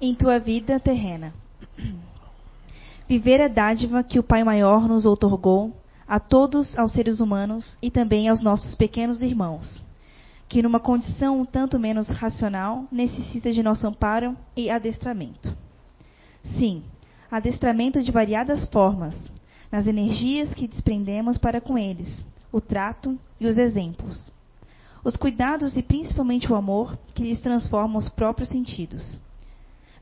em tua vida terrena. Viver a dádiva que o Pai Maior nos outorgou a todos aos seres humanos e também aos nossos pequenos irmãos, que numa condição um tanto menos racional necessita de nosso amparo e adestramento. Sim, adestramento de variadas formas, nas energias que desprendemos para com eles, o trato e os exemplos. Os cuidados e principalmente o amor que lhes transformam os próprios sentidos.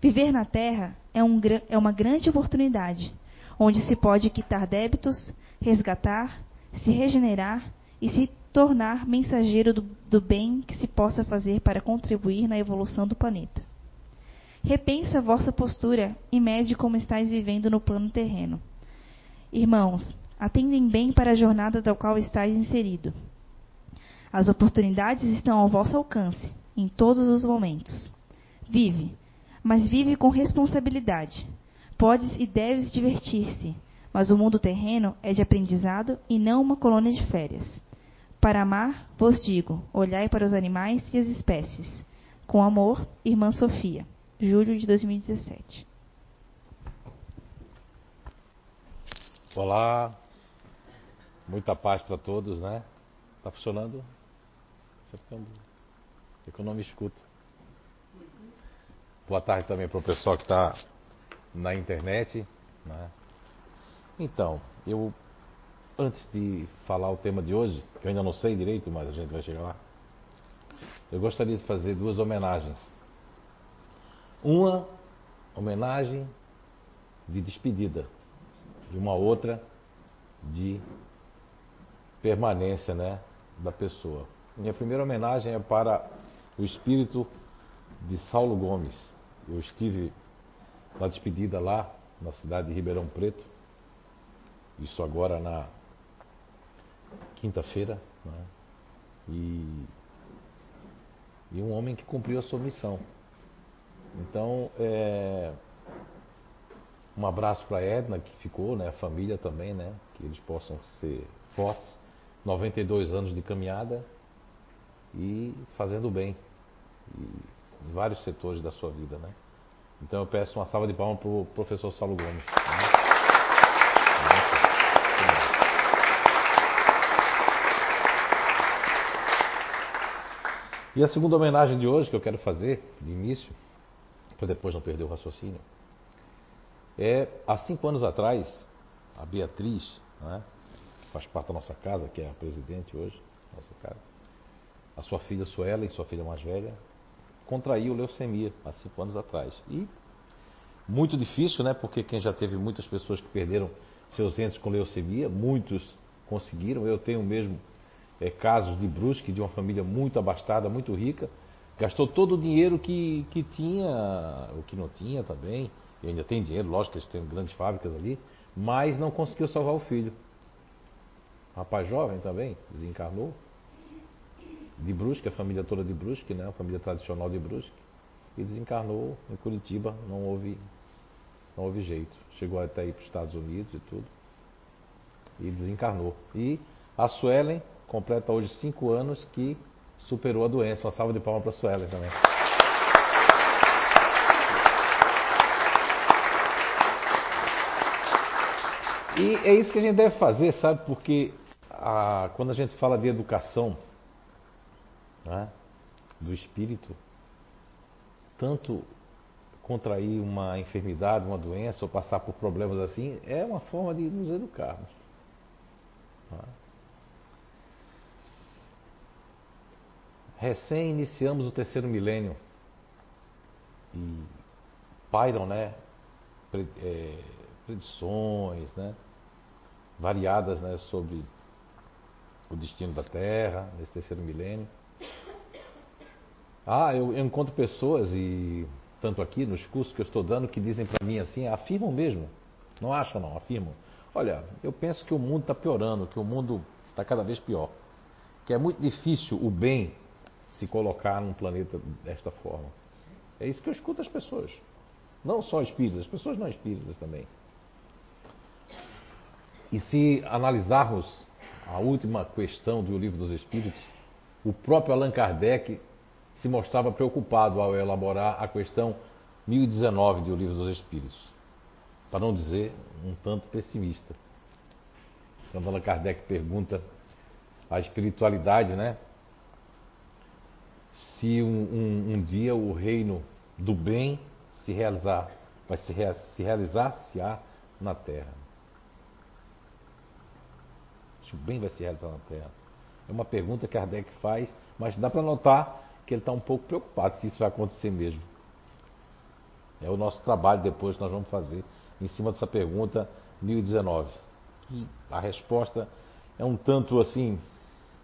Viver na Terra é, um, é uma grande oportunidade, onde se pode quitar débitos, resgatar, se regenerar e se tornar mensageiro do, do bem que se possa fazer para contribuir na evolução do planeta. Repensa a vossa postura e mede como estáis vivendo no plano terreno. Irmãos, atendem bem para a jornada da qual estáis inserido. As oportunidades estão ao vosso alcance, em todos os momentos. Vive, mas vive com responsabilidade. Podes e deves divertir-se, mas o mundo terreno é de aprendizado e não uma colônia de férias. Para amar, vos digo, olhai para os animais e as espécies. Com amor, Irmã Sofia julho de 2017. Olá, muita paz para todos, né? Tá funcionando? É que eu não me escuto. Boa tarde também para o pessoal que está na internet. Né? Então, eu antes de falar o tema de hoje, que eu ainda não sei direito, mas a gente vai chegar lá, eu gostaria de fazer duas homenagens uma homenagem de despedida e uma outra de permanência né, da pessoa. Minha primeira homenagem é para o espírito de Saulo Gomes. Eu estive na despedida lá na cidade de Ribeirão Preto, isso agora na quinta-feira, né? e, e um homem que cumpriu a sua missão. Então, é, um abraço para a Edna, que ficou, né, a família também, né, que eles possam ser fortes. 92 anos de caminhada e fazendo bem em vários setores da sua vida, né? Então eu peço uma salva de palmas para o professor Saulo Gomes. Né? E a segunda homenagem de hoje que eu quero fazer, de início, para depois não perder o raciocínio. É, há cinco anos atrás, a Beatriz, né, que faz parte da nossa casa, que é a presidente hoje, nossa casa, a sua filha Suela, sua filha mais velha, contraiu leucemia há cinco anos atrás. E muito difícil, né? Porque quem já teve muitas pessoas que perderam seus entes com leucemia, muitos conseguiram. Eu tenho mesmo é, casos de Brusque, de uma família muito abastada, muito rica, Gastou todo o dinheiro que, que tinha, o que não tinha também, e ainda tem dinheiro, lógico que eles têm grandes fábricas ali, mas não conseguiu salvar o filho. rapaz jovem também, desencarnou. De Brusque, a família toda de Brusque, né? a família tradicional de Brusque. E desencarnou em Curitiba, não houve, não houve jeito. Chegou até ir para os Estados Unidos e tudo. E desencarnou. E a Suelen completa hoje cinco anos que superou a doença. Uma salva de palmas para a Suelen também. E é isso que a gente deve fazer, sabe? Porque a, quando a gente fala de educação né, do espírito, tanto contrair uma enfermidade, uma doença ou passar por problemas assim, é uma forma de nos educarmos. Né? Recém iniciamos o terceiro milênio e pairam, né, é, predições, né, variadas, né, sobre o destino da Terra nesse terceiro milênio. Ah, eu, encontro pessoas e tanto aqui nos cursos que eu estou dando que dizem para mim assim, afirmam mesmo, não acham não, afirmam. Olha, eu penso que o mundo está piorando, que o mundo está cada vez pior, que é muito difícil o bem se colocar num planeta desta forma. É isso que eu escuto as pessoas. Não só espíritas, as pessoas não espíritas também. E se analisarmos a última questão do Livro dos Espíritos, o próprio Allan Kardec se mostrava preocupado ao elaborar a questão 1019 do Livro dos Espíritos. Para não dizer um tanto pessimista. Quando Allan Kardec pergunta a espiritualidade, né? Se um, um, um dia o reino do bem se realizar, vai se, se realizar-se-á na Terra. Se o bem vai se realizar na Terra. É uma pergunta que Kardec faz, mas dá para notar que ele está um pouco preocupado se isso vai acontecer mesmo. É o nosso trabalho depois que nós vamos fazer em cima dessa pergunta 1019. E a resposta é um tanto assim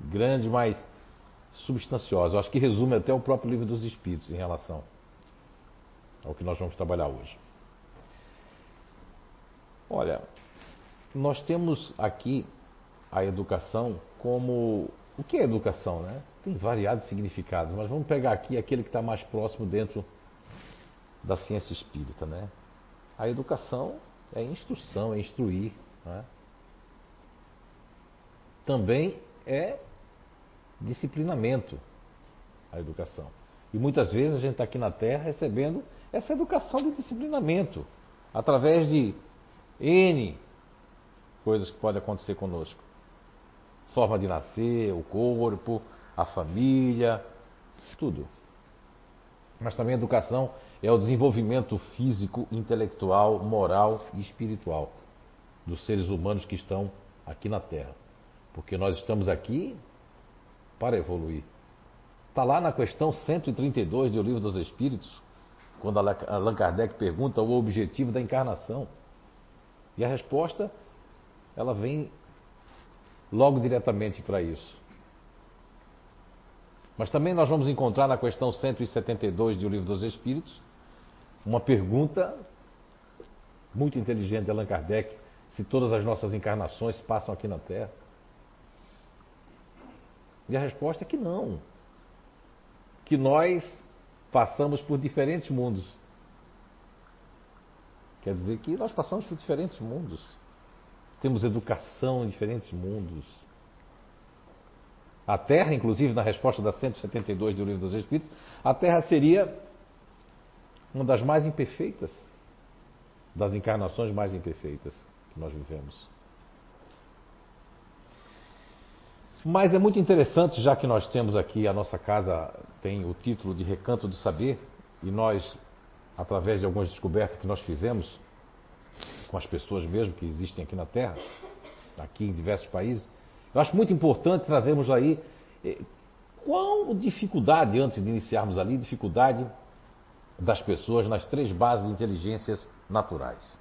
grande, mas substanciosa. Eu acho que resume até o próprio livro dos Espíritos em relação ao que nós vamos trabalhar hoje. Olha, nós temos aqui a educação como. O que é educação, né? Tem variados significados, mas vamos pegar aqui aquele que está mais próximo dentro da ciência espírita, né? A educação é instrução, é instruir. Né? Também é disciplinamento a educação. E muitas vezes a gente está aqui na Terra recebendo essa educação de disciplinamento através de N coisas que podem acontecer conosco. Forma de nascer, o corpo, a família, tudo. Mas também a educação é o desenvolvimento físico, intelectual, moral e espiritual dos seres humanos que estão aqui na Terra. Porque nós estamos aqui para evoluir. Está lá na questão 132 do Livro dos Espíritos, quando Allan Kardec pergunta o objetivo da encarnação. E a resposta, ela vem logo diretamente para isso. Mas também nós vamos encontrar na questão 172 do Livro dos Espíritos uma pergunta muito inteligente de Allan Kardec: se todas as nossas encarnações passam aqui na Terra? E a resposta é que não. Que nós passamos por diferentes mundos. Quer dizer que nós passamos por diferentes mundos. Temos educação em diferentes mundos. A Terra, inclusive, na resposta da 172 do Livro dos Espíritos, a Terra seria uma das mais imperfeitas, das encarnações mais imperfeitas que nós vivemos. Mas é muito interessante, já que nós temos aqui, a nossa casa tem o título de Recanto do Saber, e nós, através de algumas descobertas que nós fizemos, com as pessoas mesmo que existem aqui na Terra, aqui em diversos países, eu acho muito importante trazermos aí eh, qual dificuldade, antes de iniciarmos ali, dificuldade das pessoas nas três bases de inteligências naturais.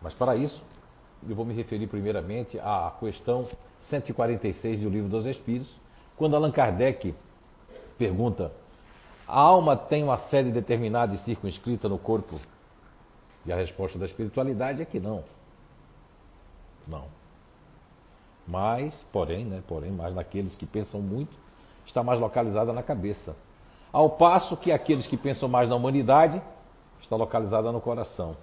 Mas para isso, eu vou me referir primeiramente à questão 146 do Livro dos Espíritos, quando Allan Kardec pergunta: a alma tem uma sede determinada e circunscrita no corpo? E a resposta da espiritualidade é que não. Não. Mas, porém, né, porém, mas naqueles que pensam muito, está mais localizada na cabeça. Ao passo que aqueles que pensam mais na humanidade está localizada no coração.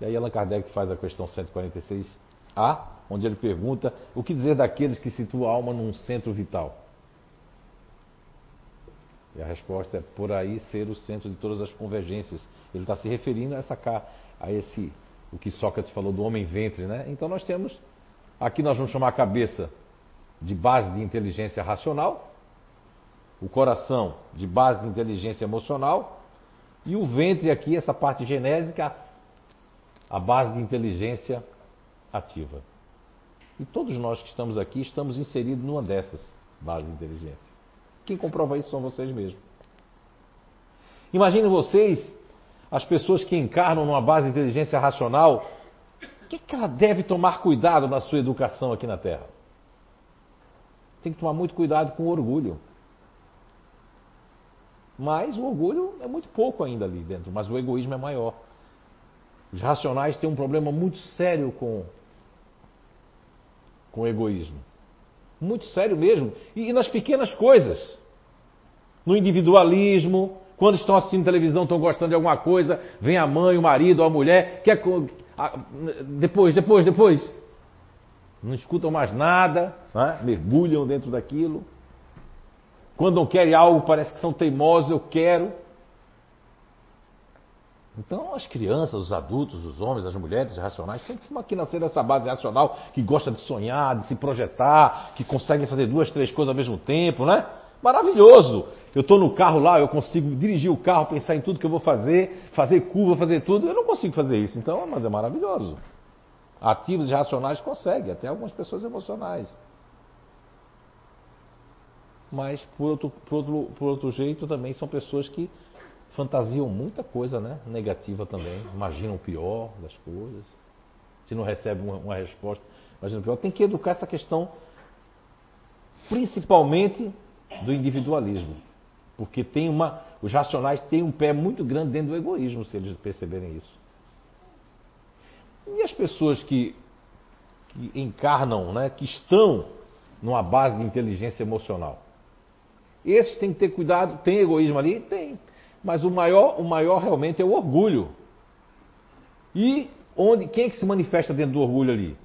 E aí Allan Kardec faz a questão 146A, onde ele pergunta o que dizer daqueles que situam a alma num centro vital. E a resposta é por aí ser o centro de todas as convergências. Ele está se referindo a essa a esse o que Sócrates falou do homem ventre, né? Então nós temos aqui nós vamos chamar a cabeça de base de inteligência racional, o coração de base de inteligência emocional e o ventre aqui, essa parte genésica, a base de inteligência ativa. E todos nós que estamos aqui estamos inseridos numa dessas bases de inteligência. Quem comprova isso são vocês mesmos. Imaginem vocês, as pessoas que encarnam numa base de inteligência racional, que, que ela deve tomar cuidado na sua educação aqui na Terra? Tem que tomar muito cuidado com o orgulho. Mas o orgulho é muito pouco ainda ali dentro, mas o egoísmo é maior. Os racionais têm um problema muito sério com, com o egoísmo. Muito sério mesmo. E, e nas pequenas coisas. No individualismo, quando estão assistindo televisão, estão gostando de alguma coisa, vem a mãe, o marido, a mulher, quer, a, depois, depois, depois. Não escutam mais nada, né? mergulham dentro daquilo. Quando não querem algo, parece que são teimosos, eu quero. Então, as crianças, os adultos, os homens, as mulheres racionais tem que nascer nessa base racional que gosta de sonhar, de se projetar, que consegue fazer duas, três coisas ao mesmo tempo, né? Maravilhoso! Eu estou no carro lá, eu consigo dirigir o carro, pensar em tudo que eu vou fazer, fazer curva, fazer tudo. Eu não consigo fazer isso, então, mas é maravilhoso. Ativos e racionais conseguem, até algumas pessoas emocionais. Mas, por outro, por outro, por outro jeito, também são pessoas que fantasiam muita coisa né? negativa também, imaginam o pior das coisas. Se não recebe uma, uma resposta, imagina o pior. Tem que educar essa questão, principalmente do individualismo. Porque tem uma, os racionais têm um pé muito grande dentro do egoísmo, se eles perceberem isso. E as pessoas que, que encarnam, né, que estão numa base de inteligência emocional? Esses têm que ter cuidado. Tem egoísmo ali? Tem. Mas o maior, o maior realmente é o orgulho. E onde, quem é que se manifesta dentro do orgulho ali?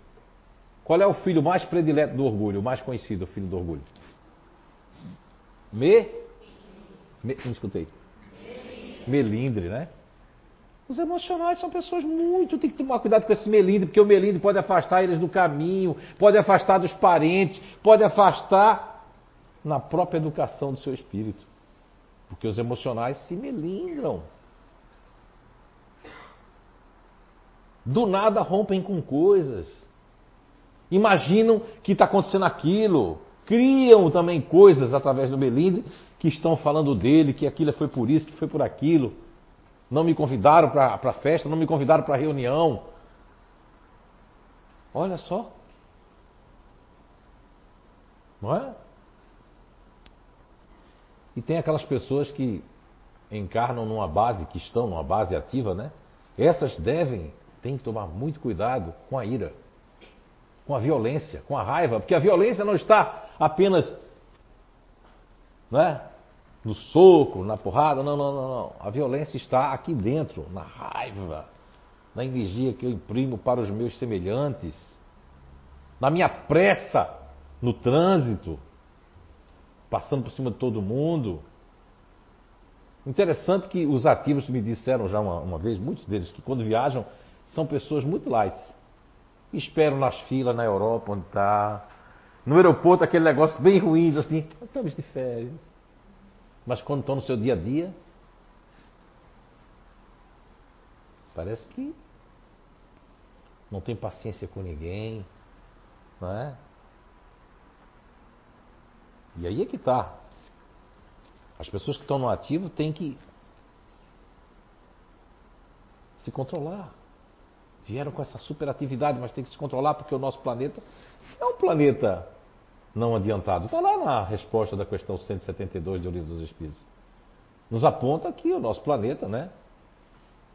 Qual é o filho mais predileto do orgulho, o mais conhecido, o filho do orgulho? Me? Me não escutei. Melindre, né? Os emocionais são pessoas muito. Tem que tomar cuidado com esse melindre, porque o melindre pode afastar eles do caminho, pode afastar dos parentes, pode afastar na própria educação do seu espírito. Porque os emocionais se melindram. Do nada rompem com coisas. Imaginam que está acontecendo aquilo. Criam também coisas através do melindre que estão falando dele, que aquilo foi por isso, que foi por aquilo. Não me convidaram para a festa, não me convidaram para a reunião. Olha só. Não é? E tem aquelas pessoas que encarnam numa base, que estão numa base ativa, né? Essas devem, tem que tomar muito cuidado com a ira, com a violência, com a raiva, porque a violência não está apenas né, no soco, na porrada, não, não, não, não. A violência está aqui dentro, na raiva, na energia que eu imprimo para os meus semelhantes, na minha pressa no trânsito, passando por cima de todo mundo. Interessante que os ativos me disseram já uma, uma vez, muitos deles, que quando viajam são pessoas muito light. Esperam nas filas na Europa, onde está. No aeroporto, aquele negócio bem ruim, assim, estamos de férias. Mas quando estão no seu dia a dia, parece que não tem paciência com ninguém, não é? E aí é que está. As pessoas que estão no ativo têm que se controlar. Vieram com essa superatividade, mas tem que se controlar porque o nosso planeta é um planeta não adiantado. Está lá na resposta da questão 172 do Livro dos Espíritos. Nos aponta que o nosso planeta, né?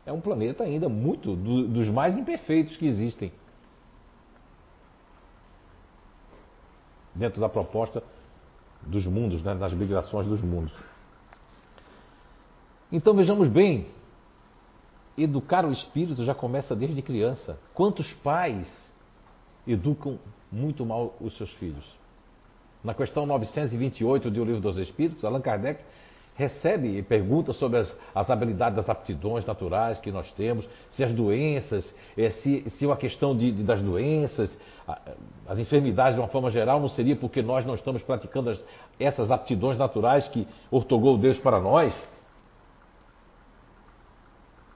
É um planeta ainda muito do, dos mais imperfeitos que existem. Dentro da proposta dos mundos, né, das migrações dos mundos. Então vejamos bem, educar o espírito já começa desde criança. Quantos pais educam muito mal os seus filhos? Na questão 928 do Livro dos Espíritos, Allan Kardec recebe e pergunta sobre as, as, habilidades das aptidões naturais que nós temos, se as doenças, eh, se, se uma questão de, de, das doenças, as enfermidades de uma forma geral não seria porque nós não estamos praticando as, essas aptidões naturais que ortogou Deus para nós?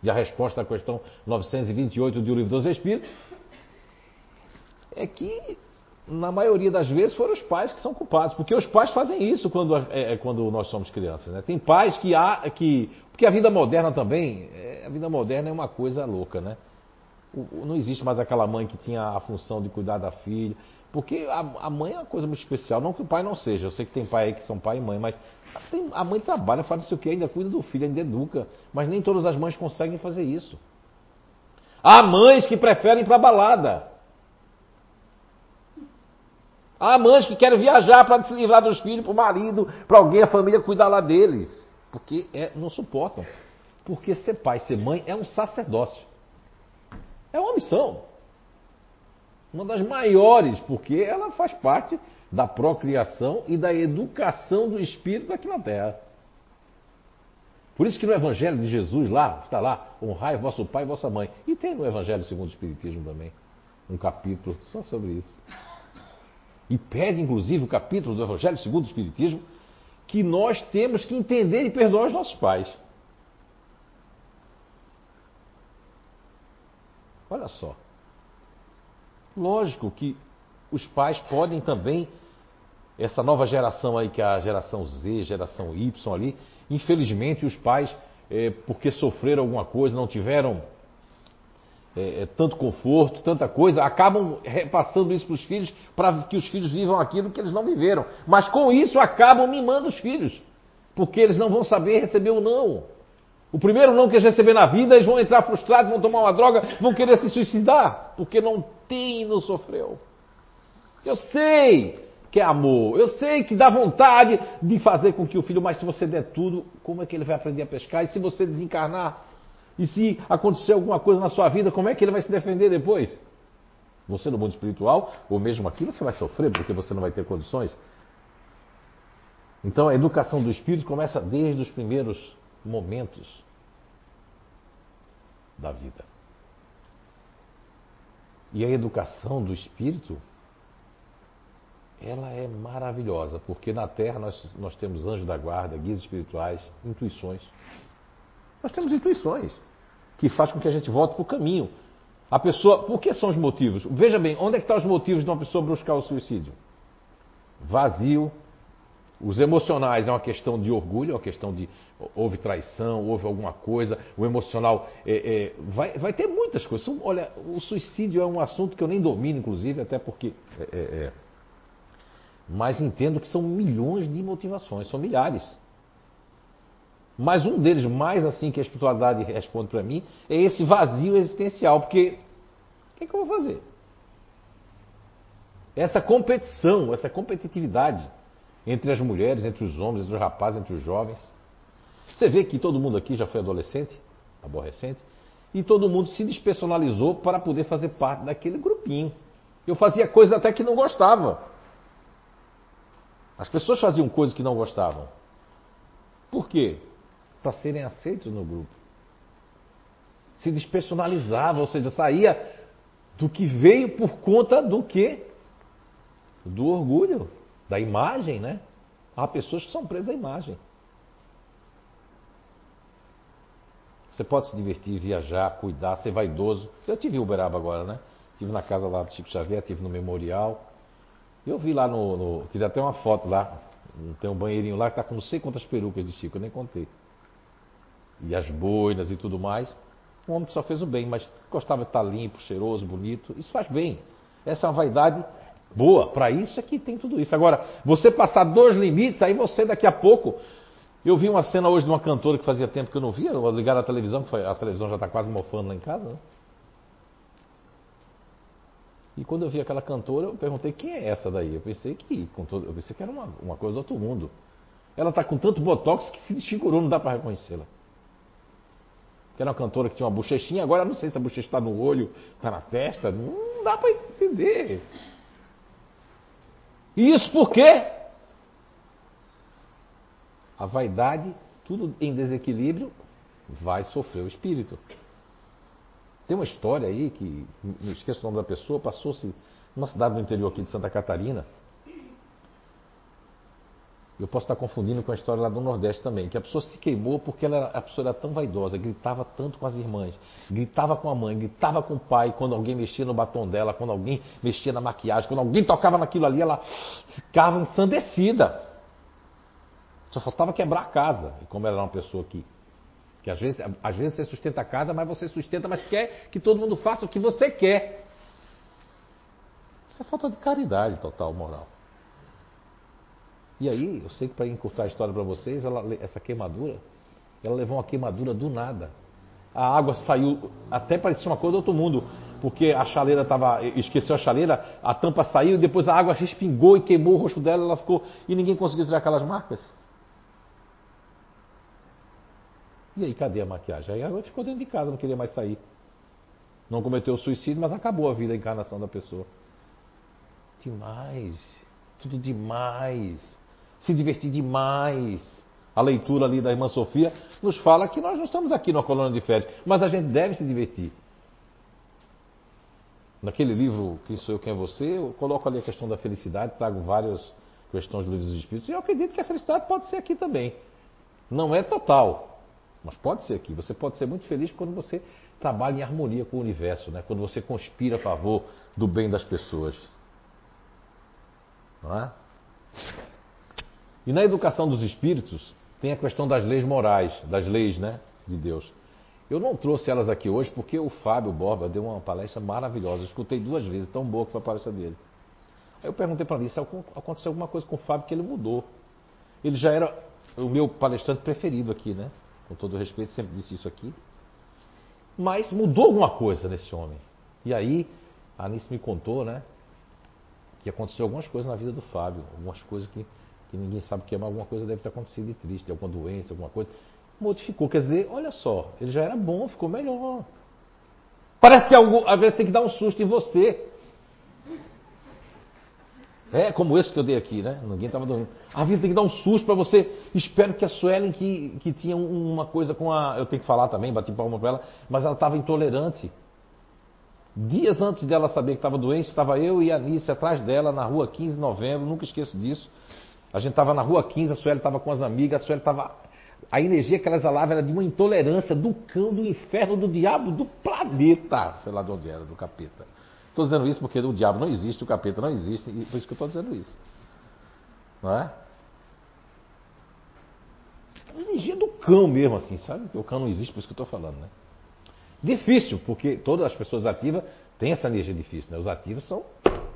E a resposta à questão 928 do Livro dos Espíritos é que na maioria das vezes foram os pais que são culpados, porque os pais fazem isso quando, é, é quando nós somos crianças. Né? Tem pais que há que. Porque a vida moderna também, é, a vida moderna é uma coisa louca, né? O, não existe mais aquela mãe que tinha a função de cuidar da filha. Porque a, a, mãe é uma coisa muito especial, não que o pai não seja. Eu sei que tem pai aí que são pai e mãe, mas tem, a mãe trabalha, faz isso que, ainda cuida do filho, ainda educa. Mas nem todas as mães conseguem fazer isso. Há mães que preferem ir para balada. Há mães que querem viajar para se livrar dos filhos, para o marido, para alguém, a família cuidar lá deles. Porque é, não suportam. Porque ser pai, ser mãe é um sacerdócio. É uma missão. Uma das maiores, porque ela faz parte da procriação e da educação do espírito aqui na Terra. Por isso que no Evangelho de Jesus, lá, está lá, honrai vosso pai e vossa mãe. E tem no Evangelho segundo o Espiritismo também, um capítulo só sobre isso. E pede, inclusive, o capítulo do Evangelho segundo o Espiritismo, que nós temos que entender e perdoar os nossos pais. Olha só. Lógico que os pais podem também, essa nova geração aí, que é a geração Z, geração Y ali, infelizmente os pais, é, porque sofreram alguma coisa, não tiveram é, é, tanto conforto, tanta coisa, acabam repassando isso para os filhos, para que os filhos vivam aquilo que eles não viveram. Mas com isso acabam mimando os filhos, porque eles não vão saber receber o não. O primeiro não que eles receber na vida, eles vão entrar frustrados, vão tomar uma droga, vão querer se suicidar, porque não tem, não sofreu. Eu sei que é amor, eu sei que dá vontade de fazer com que o filho, mas se você der tudo, como é que ele vai aprender a pescar? E se você desencarnar? E se acontecer alguma coisa na sua vida, como é que ele vai se defender depois? Você no mundo espiritual, ou mesmo aqui, você vai sofrer porque você não vai ter condições. Então a educação do espírito começa desde os primeiros momentos da vida. E a educação do espírito, ela é maravilhosa, porque na Terra nós, nós temos anjos da guarda, guias espirituais, intuições. Nós temos intuições que faz com que a gente volte para o caminho. A pessoa, por que são os motivos? Veja bem, onde é que estão os motivos de uma pessoa buscar o suicídio? Vazio, os emocionais é uma questão de orgulho, é uma questão de houve traição, houve alguma coisa. O emocional é, é, vai, vai ter muitas coisas. Olha, o suicídio é um assunto que eu nem domino, inclusive, até porque. É, é, é, mas entendo que são milhões de motivações, são milhares. Mas um deles, mais assim que a espiritualidade responde para mim, é esse vazio existencial, porque o que, que eu vou fazer? Essa competição, essa competitividade entre as mulheres, entre os homens, entre os rapazes, entre os jovens. Você vê que todo mundo aqui já foi adolescente, aborrecente, e todo mundo se despersonalizou para poder fazer parte daquele grupinho. Eu fazia coisas até que não gostava. As pessoas faziam coisas que não gostavam. Por quê? Para serem aceitos no grupo. Se despersonalizava, ou seja, saía do que veio por conta do que? Do orgulho da imagem, né? Há pessoas que são presas à imagem. Você pode se divertir, viajar, cuidar, ser vaidoso. Eu tive em Uberaba agora, né? Tive na casa lá do Chico Xavier, tive no memorial. Eu vi lá no. no tive até uma foto lá. Tem um banheirinho lá que tá com não sei quantas perucas de Chico, eu nem contei. E as boinas e tudo mais. Um homem que só fez o bem, mas gostava de estar limpo, cheiroso, bonito. Isso faz bem. Essa é uma vaidade boa. Para isso é que tem tudo isso. Agora, você passar dois limites, aí você daqui a pouco. Eu vi uma cena hoje de uma cantora que fazia tempo que eu não via, eu vou ligar a televisão, que foi, a televisão já está quase mofando lá em casa, né? E quando eu vi aquela cantora, eu perguntei quem é essa daí. Eu pensei que, com todo, eu pensei que era uma, uma coisa do outro mundo. Ela está com tanto botox que se desfigurou, não dá para reconhecê-la. Que era uma cantora que tinha uma bochechinha, agora não sei se a bochecha está no olho, está na testa, não dá para entender. E isso por quê? A vaidade, tudo em desequilíbrio, vai sofrer o espírito. Tem uma história aí que, não esqueço o nome da pessoa, passou-se numa cidade do interior aqui de Santa Catarina. Eu posso estar confundindo com a história lá do Nordeste também, que a pessoa se queimou porque ela, a pessoa era tão vaidosa, gritava tanto com as irmãs, gritava com a mãe, gritava com o pai, quando alguém mexia no batom dela, quando alguém mexia na maquiagem, quando alguém tocava naquilo ali, ela ficava ensandecida. Só faltava quebrar a casa. E como ela era uma pessoa que, que às, vezes, às vezes você sustenta a casa, mas você sustenta, mas quer que todo mundo faça o que você quer. Isso é falta de caridade total, moral. E aí, eu sei que para encurtar a história para vocês, ela, essa queimadura, ela levou uma queimadura do nada. A água saiu, até parecia uma coisa do outro mundo, porque a chaleira estava, esqueceu a chaleira, a tampa saiu e depois a água respingou e queimou o rosto dela, ela ficou e ninguém conseguiu tirar aquelas marcas. E aí, cadê a maquiagem? Aí ela ficou dentro de casa, não queria mais sair. Não cometeu suicídio, mas acabou a vida, a encarnação da pessoa. Demais. Tudo demais se divertir demais. A leitura ali da irmã Sofia nos fala que nós não estamos aqui numa colônia de férias, mas a gente deve se divertir. Naquele livro Quem Sou Eu, Quem é Você, eu coloco ali a questão da felicidade, trago várias questões do livro dos Espíritos, e eu acredito que a felicidade pode ser aqui também. Não é total, mas pode ser aqui. Você pode ser muito feliz quando você trabalha em harmonia com o universo, né? quando você conspira a favor do bem das pessoas. Não é? E na educação dos espíritos tem a questão das leis morais, das leis né, de Deus. Eu não trouxe elas aqui hoje porque o Fábio Borba deu uma palestra maravilhosa. Eu escutei duas vezes, tão boa que foi a palestra dele. Aí eu perguntei para ele se aconteceu alguma coisa com o Fábio que ele mudou. Ele já era o meu palestrante preferido aqui, né? Com todo respeito, sempre disse isso aqui. Mas mudou alguma coisa nesse homem. E aí, a Anice me contou, né? Que aconteceu algumas coisas na vida do Fábio. Algumas coisas que, que ninguém sabe o que é, mas alguma coisa deve ter acontecido de triste, alguma doença, alguma coisa. Modificou. Quer dizer, olha só, ele já era bom, ficou melhor. Parece que às vezes tem que dar um susto em você. É como esse que eu dei aqui, né? Ninguém estava dormindo. A vida tem que dar um susto para você. Espero que a Suelen, que, que tinha uma coisa com a. Eu tenho que falar também, bati palma para ela, mas ela estava intolerante. Dias antes dela saber que estava doente, estava eu e a Anice atrás dela na rua 15 de novembro, nunca esqueço disso. A gente estava na rua 15, a Sueli estava com as amigas, a Sueli estava. A energia que ela exalava era de uma intolerância do cão, do inferno, do diabo, do planeta. Sei lá de onde era, do capeta. Estou dizendo isso porque o diabo não existe, o capeta não existe, e por isso que eu estou dizendo isso. Não é? A energia do cão mesmo, assim, sabe? O cão não existe, por isso que eu estou falando, né? Difícil, porque todas as pessoas ativas têm essa energia difícil, né? Os ativos são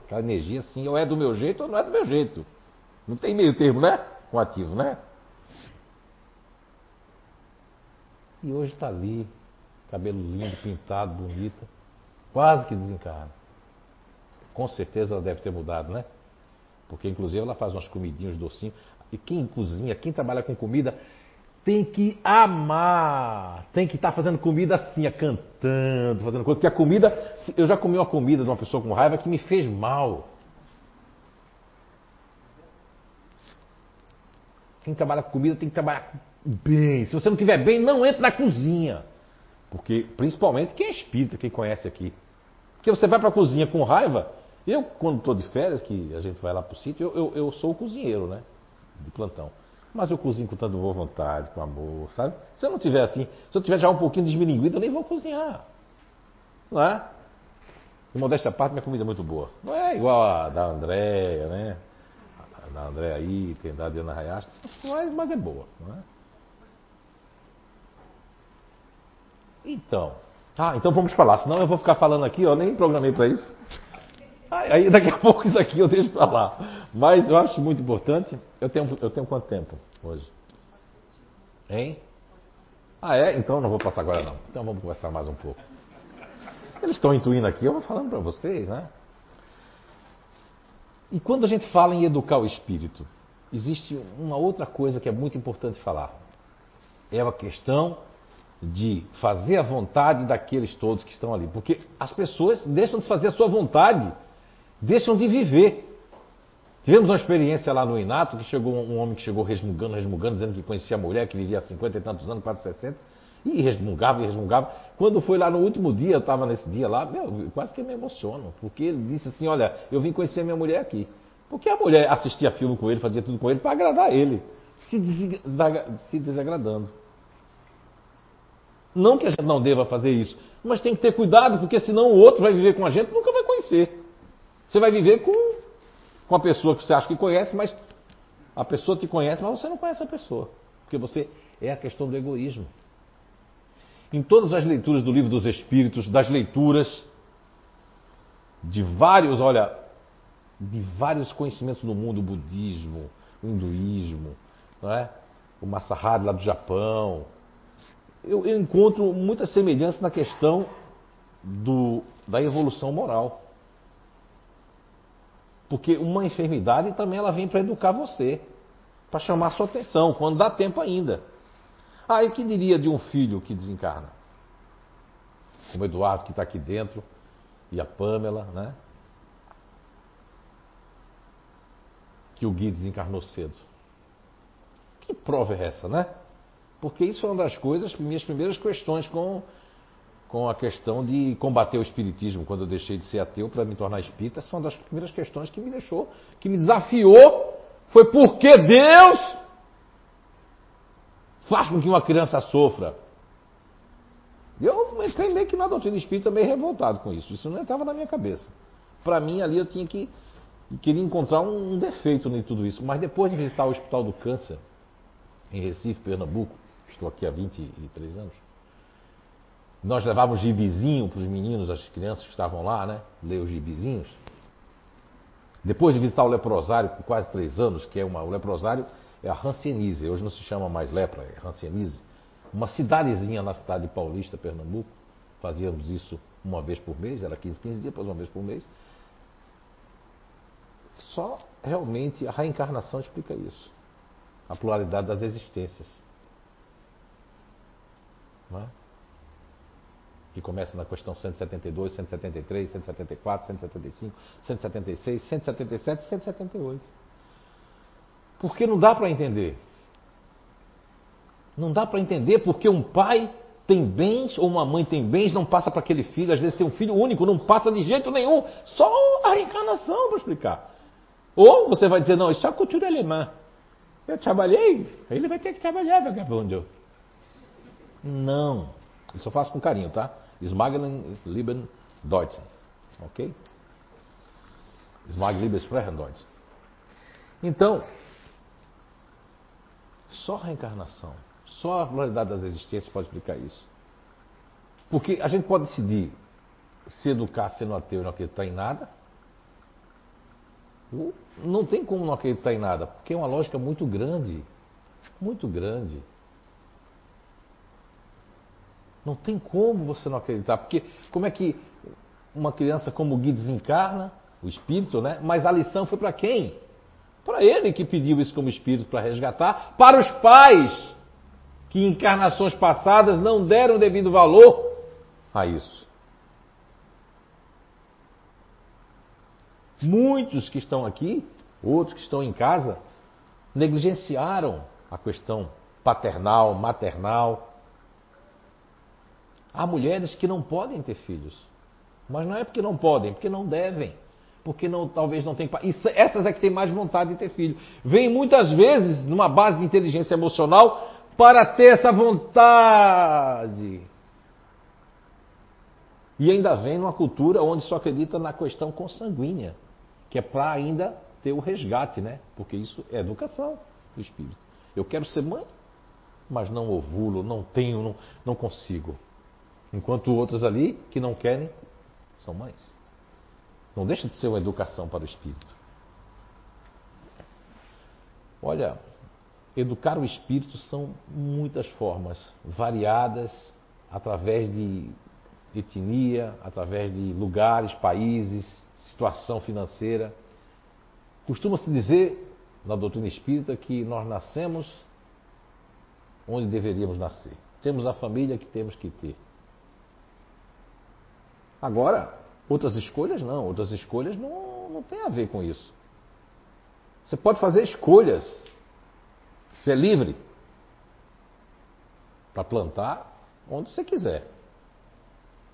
aquela energia assim, ou é do meu jeito ou não é do meu jeito. Não tem meio termo, né? Com ativo, né? E hoje está ali, cabelo lindo, pintado, bonita, quase que desencarna. Com certeza ela deve ter mudado, né? Porque inclusive ela faz umas comidinhas docinhos. E quem cozinha, quem trabalha com comida, tem que amar. Tem que estar tá fazendo comida assim, cantando, fazendo coisa. Porque a comida, eu já comi uma comida de uma pessoa com raiva que me fez mal. Quem trabalha com comida tem que trabalhar bem. Se você não estiver bem, não entre na cozinha. Porque, principalmente, quem é espírita, quem conhece aqui. Porque você vai para a cozinha com raiva, eu, quando estou de férias, que a gente vai lá para o sítio, eu, eu, eu, sou o cozinheiro, né? De plantão. Mas eu cozinho com tanta boa vontade, com amor, sabe? Se eu não tiver assim, se eu tiver já um pouquinho desmilinguido, eu nem vou cozinhar. Não é? De modéstia à parte, minha comida é muito boa. Não é igual a da Andréia, né? Da Andréia aí, tem da Diana Hayashi, mas, mas é boa, não é? Então. Ah, então vamos falar, senão eu vou ficar falando aqui, eu nem programei para isso. Aí daqui a pouco isso aqui eu deixo para lá. Mas eu acho muito importante. Eu tenho, eu tenho quanto tempo hoje? Hein? Ah, é? Então não vou passar agora não. Então vamos conversar mais um pouco. Eles estão intuindo aqui, eu vou falando para vocês, né? E quando a gente fala em educar o espírito, existe uma outra coisa que é muito importante falar. É a questão de fazer a vontade daqueles todos que estão ali. Porque as pessoas deixam de fazer a sua vontade deixam de viver. Tivemos uma experiência lá no Inato, que chegou um homem que chegou resmungando, resmungando, dizendo que conhecia a mulher, que vivia há 50 e tantos anos, quase 60, e resmungava e resmungava. Quando foi lá no último dia, eu estava nesse dia lá, meu, quase que me emociono, porque ele disse assim, olha, eu vim conhecer minha mulher aqui. Porque a mulher assistia filme com ele, fazia tudo com ele para agradar ele, se, se desagradando. Não que a gente não deva fazer isso, mas tem que ter cuidado, porque senão o outro vai viver com a gente nunca vai conhecer. Você vai viver com, com a pessoa que você acha que conhece, mas a pessoa te conhece, mas você não conhece a pessoa. Porque você é a questão do egoísmo. Em todas as leituras do livro dos Espíritos, das leituras de vários, olha, de vários conhecimentos do mundo, o budismo, o hinduísmo, não é? o Masahari lá do Japão, eu, eu encontro muita semelhança na questão do, da evolução moral. Porque uma enfermidade também ela vem para educar você, para chamar sua atenção, quando dá tempo ainda. Ah, e que diria de um filho que desencarna? Como o Eduardo que está aqui dentro, e a Pamela, né? Que o Gui desencarnou cedo. Que prova é essa, né? Porque isso é uma das coisas, minhas primeiras questões com, com a questão de combater o espiritismo, quando eu deixei de ser ateu para me tornar espírita, essa foi uma das primeiras questões que me deixou, que me desafiou, foi porque Deus faz com que uma criança sofra. Eu entrei meio que na doutrina espírita meio revoltado com isso. Isso não estava na minha cabeça. Para mim, ali eu tinha que queria encontrar um, um defeito em tudo isso. Mas depois de visitar o Hospital do Câncer, em Recife, Pernambuco, estou aqui há 23 anos, nós levávamos gibizinho para os meninos, as crianças que estavam lá, né? Ler os gibizinhos. Depois de visitar o leprosário por quase três anos, que é uma, o leprosário é a Hanseníase, hoje não se chama mais lepra, é Hanseníase. Uma cidadezinha na cidade de Paulista, Pernambuco. Fazíamos isso uma vez por mês, era 15, 15 dias, depois uma vez por mês. Só realmente a reencarnação explica isso. A pluralidade das existências. Não é? Que começa na questão 172, 173, 174, 175, 176, 177 e 178. Porque não dá para entender. Não dá para entender porque um pai tem bens ou uma mãe tem bens, não passa para aquele filho, às vezes tem um filho único, não passa de jeito nenhum, só a reencarnação para explicar. Ou você vai dizer, não, isso é cultura alemã. Eu trabalhei, ele vai ter que trabalhar, vagabundo. Não. Isso eu faço com carinho, tá? Smaglen, Lieben, Deutschen. Ok? Smag, Lieben, Sprechen, Deutschen. Então, só a reencarnação, só a pluralidade das existências pode explicar isso. Porque a gente pode decidir se educar sendo ateu e não acreditar em nada, não tem como não acreditar em nada, porque é uma lógica muito grande. Muito grande. Não tem como você não acreditar, porque como é que uma criança como o Gui desencarna, o espírito, né? Mas a lição foi para quem? Para ele que pediu isso como espírito para resgatar, para os pais que em encarnações passadas não deram devido valor a isso. Muitos que estão aqui, outros que estão em casa, negligenciaram a questão paternal, maternal. Há mulheres que não podem ter filhos. Mas não é porque não podem, é porque não devem. Porque não, talvez não tenham. Essas é que têm mais vontade de ter filho. Vêm muitas vezes numa base de inteligência emocional para ter essa vontade. E ainda vem numa cultura onde só acredita na questão consanguínea que é para ainda ter o resgate, né? Porque isso é educação do espírito. Eu quero ser mãe, mas não ovulo, não tenho, não, não consigo. Enquanto outros ali que não querem são mães. Não deixa de ser uma educação para o espírito. Olha, educar o espírito são muitas formas, variadas, através de etnia, através de lugares, países, situação financeira. Costuma-se dizer na doutrina espírita que nós nascemos onde deveríamos nascer. Temos a família que temos que ter. Agora, outras escolhas não, outras escolhas não, não tem a ver com isso. Você pode fazer escolhas, ser livre para plantar onde você quiser.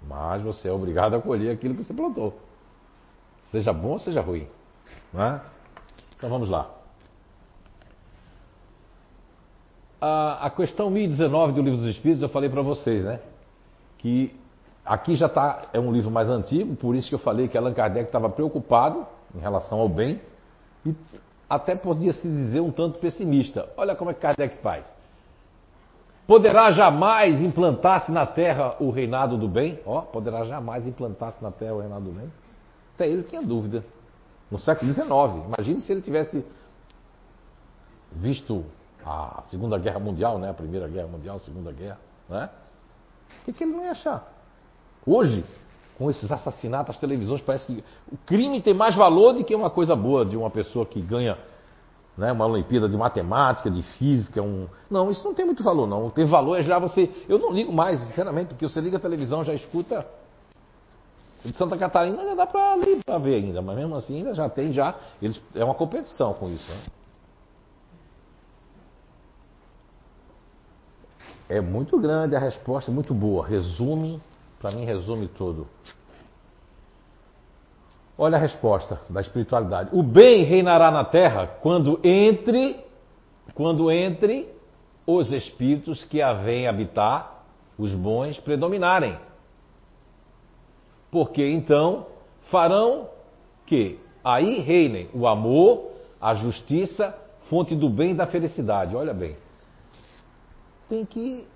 Mas você é obrigado a colher aquilo que você plantou. Seja bom ou seja ruim. É? Então vamos lá. A, a questão 1019 do Livro dos Espíritos, eu falei para vocês, né? Que aqui já está, é um livro mais antigo, por isso que eu falei que Allan Kardec estava preocupado em relação ao bem e até podia se dizer um tanto pessimista. Olha como é que Kardec faz. Poderá jamais implantar-se na terra o reinado do bem? Ó, poderá jamais implantar-se na terra o reinado do bem? Até ele tinha dúvida. No século XIX. Imagine se ele tivesse visto a Segunda Guerra Mundial, né? a Primeira Guerra Mundial, a Segunda Guerra. Né? O que, que ele não ia achar? Hoje, com esses assassinatos, as televisões, parece que o crime tem mais valor do que uma coisa boa de uma pessoa que ganha né, uma Olimpíada de matemática, de física. Um... Não, isso não tem muito valor, não. Tem valor é já você. Eu não ligo mais, sinceramente, porque você liga a televisão, já escuta de Santa Catarina ainda dá para ver ainda, mas mesmo assim ainda já tem já. Eles, é uma competição com isso. Né? É muito grande a resposta, muito boa. Resume, para mim resume tudo. Olha a resposta da espiritualidade. O bem reinará na terra quando entre quando entre os espíritos que a vêm habitar, os bons predominarem. Porque então farão que aí reinem o amor, a justiça, fonte do bem e da felicidade. Olha bem. Tem que.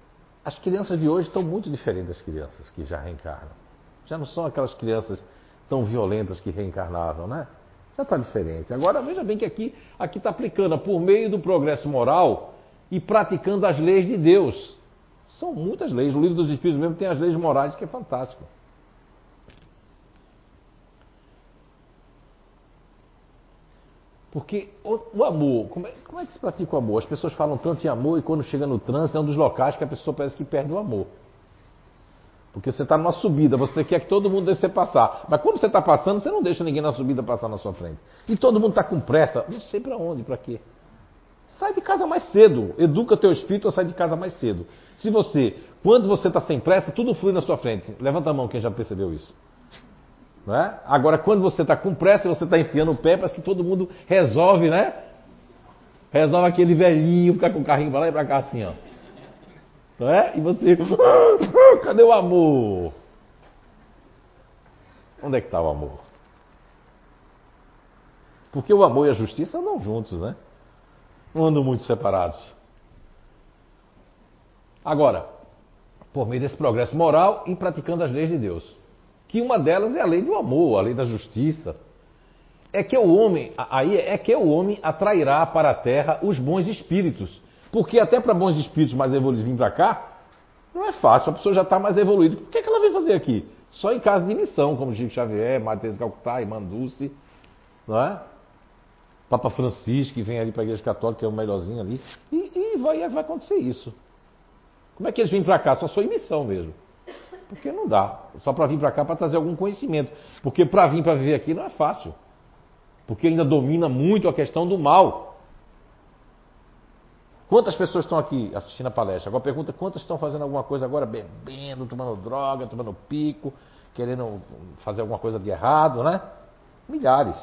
As crianças de hoje estão muito diferentes das crianças que já reencarnam. Já não são aquelas crianças tão violentas que reencarnavam, né? Já está diferente. Agora veja bem que aqui aqui está aplicando por meio do progresso moral e praticando as leis de Deus. São muitas leis. O livro dos Espíritos mesmo tem as leis morais que é fantástico. Porque o, o amor, como é, como é, que se pratica o amor? As pessoas falam tanto em amor e quando chega no trânsito é um dos locais que a pessoa parece que perde o amor. Porque você está numa subida, você quer que todo mundo deixe você passar. Mas quando você está passando, você não deixa ninguém na subida passar na sua frente. E todo mundo está com pressa, não sei para onde, para quê. Sai de casa mais cedo, educa teu espírito a sair de casa mais cedo. Se você, quando você está sem pressa, tudo flui na sua frente. Levanta a mão quem já percebeu isso. É? Agora, quando você está com pressa você está enfiando o pé, parece que todo mundo resolve, né? Resolve aquele velhinho ficar com o carrinho para lá e para cá assim, ó. Não é? E você, cadê o amor? Onde é que está o amor? Porque o amor e a justiça andam juntos, né? Não andam muito separados. Agora, por meio desse progresso moral e praticando as leis de Deus que uma delas é a lei do amor, a lei da justiça. É que o homem, aí é que o homem atrairá para a terra os bons espíritos. Porque até para bons espíritos mais evoluídos vir para cá, não é fácil, a pessoa já está mais evoluída. O que, é que ela vem fazer aqui? Só em caso de missão, como Chico Xavier, Matheus Calcutá, Irmã Dulce, não é? Papa Francisco, que vem ali para a Igreja Católica, é o melhorzinho ali. E, e vai, vai acontecer isso. Como é que eles vêm para cá? Só sou em missão mesmo. Porque não dá. Só para vir para cá para trazer algum conhecimento. Porque para vir para viver aqui não é fácil. Porque ainda domina muito a questão do mal. Quantas pessoas estão aqui assistindo a palestra? Agora pergunta quantas estão fazendo alguma coisa agora, bebendo, tomando droga, tomando pico, querendo fazer alguma coisa de errado, né? Milhares.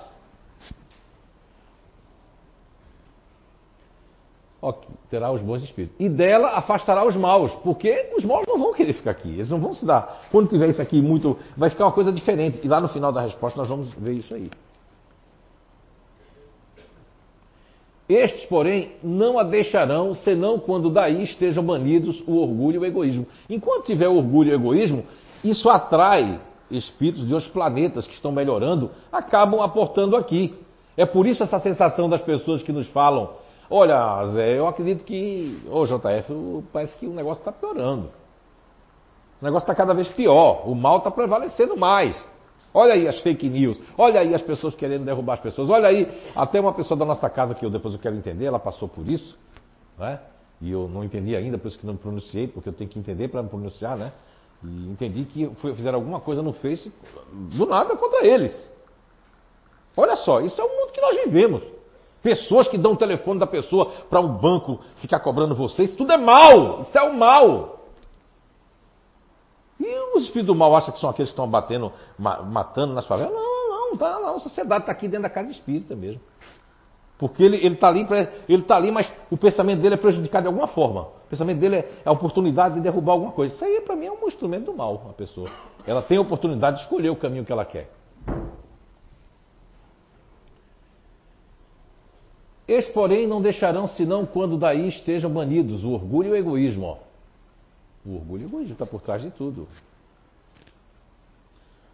Terá os bons espíritos. E dela afastará os maus, porque os maus não vão querer ficar aqui, eles não vão se dar. Quando tiver isso aqui muito, vai ficar uma coisa diferente. E lá no final da resposta nós vamos ver isso aí. Estes, porém, não a deixarão, senão quando daí estejam banidos o orgulho e o egoísmo. Enquanto tiver orgulho e egoísmo, isso atrai espíritos de outros planetas que estão melhorando, acabam aportando aqui. É por isso essa sensação das pessoas que nos falam Olha, Zé, eu acredito que, ô JF, parece que o negócio está piorando. O negócio está cada vez pior. O mal está prevalecendo mais. Olha aí as fake news. Olha aí as pessoas querendo derrubar as pessoas. Olha aí, até uma pessoa da nossa casa que eu depois eu quero entender, ela passou por isso, né? E eu não entendi ainda, por isso que não me pronunciei, porque eu tenho que entender para me pronunciar, né? E entendi que fizeram alguma coisa no Face do nada contra eles. Olha só, isso é o mundo que nós vivemos. Pessoas que dão o telefone da pessoa para um banco ficar cobrando vocês, tudo é mal. Isso é o mal. E os espíritos do mal acham que são aqueles que estão batendo, matando nas favelas? Não, não, não. Tá, não a sociedade está aqui dentro da casa espírita mesmo. Porque ele está ali, ele tá ali, mas o pensamento dele é prejudicado de alguma forma. O pensamento dele é a oportunidade de derrubar alguma coisa. Isso aí, para mim, é um instrumento do mal, a pessoa. Ela tem a oportunidade de escolher o caminho que ela quer. Estes, porém, não deixarão senão quando daí estejam banidos o orgulho e o egoísmo. Ó. O orgulho e o egoísmo está por trás de tudo.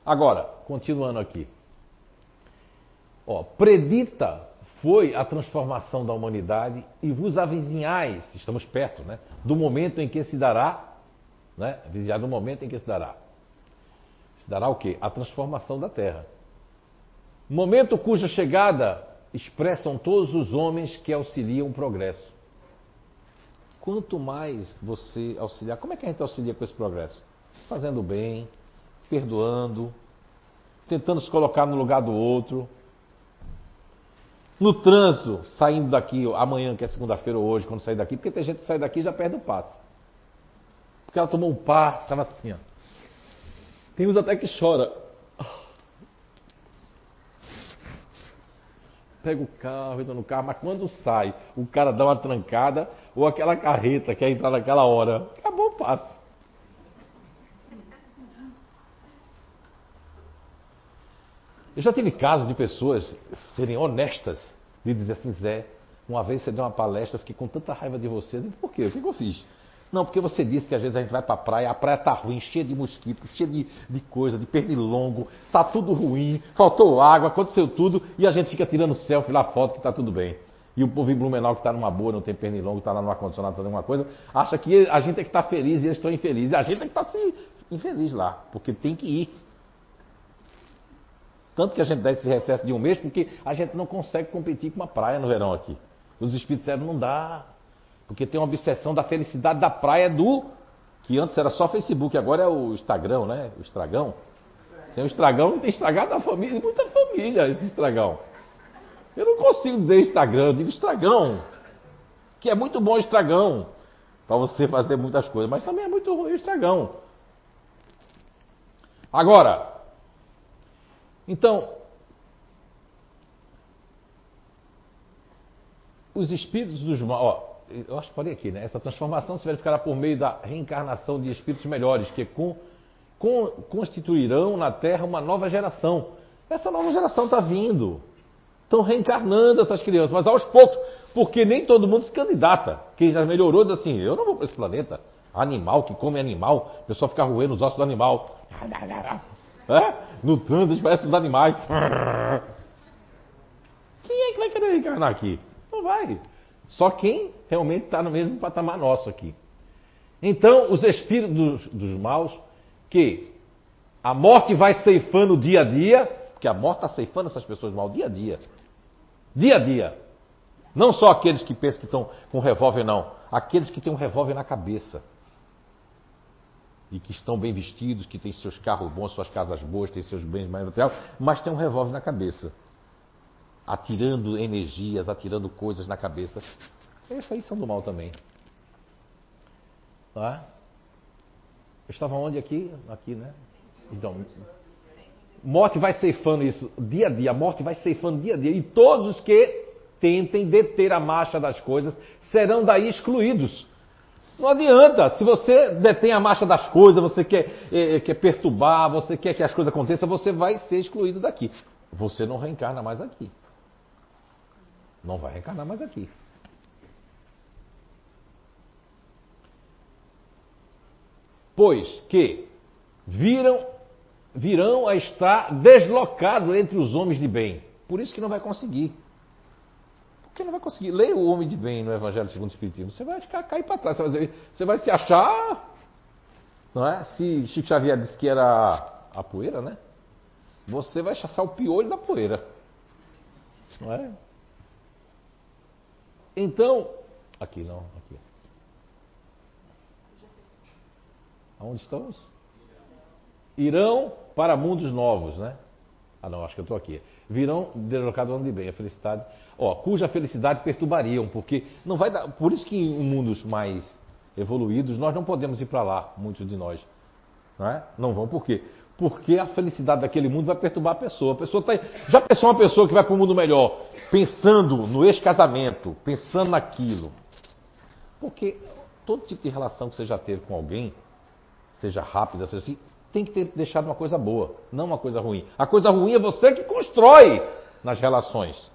Agora, continuando aqui. Ó, predita foi a transformação da humanidade e vos avizinhais, estamos perto, né? Do momento em que se dará, né? Avizinhar do momento em que se dará. Se dará o quê? A transformação da Terra. Momento cuja chegada expressam todos os homens que auxiliam o progresso. Quanto mais você auxiliar, como é que a gente auxilia com esse progresso? Fazendo bem, perdoando, tentando se colocar no lugar do outro. No trânsito, saindo daqui amanhã, que é segunda-feira ou hoje, quando sair daqui, porque tem gente que sai daqui e já perde o passe. Porque ela tomou um par, estava assim, ó. Tem uns até que chora. Pega o carro, entra no carro, mas quando sai, o cara dá uma trancada, ou aquela carreta quer entrar naquela hora, acabou o passe. Eu já tive casos de pessoas serem honestas, de dizer assim, Zé, uma vez você deu uma palestra, fiquei com tanta raiva de você. Eu digo, por quê? O que eu fiz? Não, porque você disse que às vezes a gente vai para a praia, a praia está ruim, cheia de mosquitos, cheia de, de coisa, de pernilongo, está tudo ruim, faltou água, aconteceu tudo, e a gente fica tirando selfie lá, foto que está tudo bem. E o povo em Blumenau que está numa boa, não tem pernilongo, está lá no ar-condicionado fazendo alguma coisa, acha que a gente é que está feliz e eles estão infelizes. A gente é que está assim, infeliz lá, porque tem que ir. Tanto que a gente dá esse recesso de um mês, porque a gente não consegue competir com uma praia no verão aqui. Os espíritos disseram, não dá. Porque tem uma obsessão da felicidade da praia do. Que antes era só Facebook, agora é o Instagram, né? O estragão. Tem o estragão tem estragado da família, muita família, esse estragão. Eu não consigo dizer Instagram, eu digo estragão. Que é muito bom o estragão. Para você fazer muitas coisas, mas também é muito ruim o estragão. Agora, então, os espíritos dos maus, eu acho que falei aqui, né? Essa transformação se verificará por meio da reencarnação de espíritos melhores, que com, com, constituirão na Terra uma nova geração. Essa nova geração está vindo. Estão reencarnando essas crianças, mas aos poucos, porque nem todo mundo se candidata. Quem já melhorou diz assim: eu não vou para esse planeta. Animal que come animal, o pessoal fica roendo os ossos do animal. É? No trânsito parece os animais. Quem é que vai querer reencarnar aqui? Não vai. Só quem realmente está no mesmo patamar nosso aqui. Então, os espíritos dos, dos maus, que a morte vai ceifando dia a dia, porque a morte está ceifando essas pessoas mal dia a dia. Dia a dia. Não só aqueles que pensam que estão com revólver, não. Aqueles que têm um revólver na cabeça. E que estão bem vestidos, que têm seus carros bons, suas casas boas, têm seus bens mais materiais, mas têm um revólver na cabeça atirando energias, atirando coisas na cabeça. Esses aí são do mal também. Tá? Eu estava onde aqui? Aqui, né? Então, morte vai ceifando isso dia a dia, a morte vai ceifando dia a dia. E todos os que tentem deter a marcha das coisas serão daí excluídos. Não adianta, se você detém a marcha das coisas, você quer, é, quer perturbar, você quer que as coisas aconteçam, você vai ser excluído daqui. Você não reencarna mais aqui. Não vai reencarnar mais aqui. Pois que viram, virão a estar deslocados entre os homens de bem. Por isso que não vai conseguir. Porque não vai conseguir. Leia o homem de bem no Evangelho segundo o Espiritismo. Você vai ficar, cair para trás. Você vai, você vai se achar. Não é? Se Chico Xavier disse que era a poeira, né? Você vai chaçar o piolho da poeira. Não é? Então, aqui não, aqui. Aonde estamos? Irão para mundos novos, né? Ah, não, acho que eu estou aqui. Virão deslocados onde bem, a felicidade. Ó, cuja felicidade perturbariam, porque não vai dar. Por isso que em mundos mais evoluídos nós não podemos ir para lá, muitos de nós. Não, é? não vão, por quê? Porque a felicidade daquele mundo vai perturbar a pessoa. A pessoa tá, já pensou uma pessoa que vai para um mundo melhor, pensando no ex-casamento, pensando naquilo. Porque todo tipo de relação que você já teve com alguém, seja rápida, seja assim, tem que ter deixado uma coisa boa, não uma coisa ruim. A coisa ruim é você que constrói nas relações,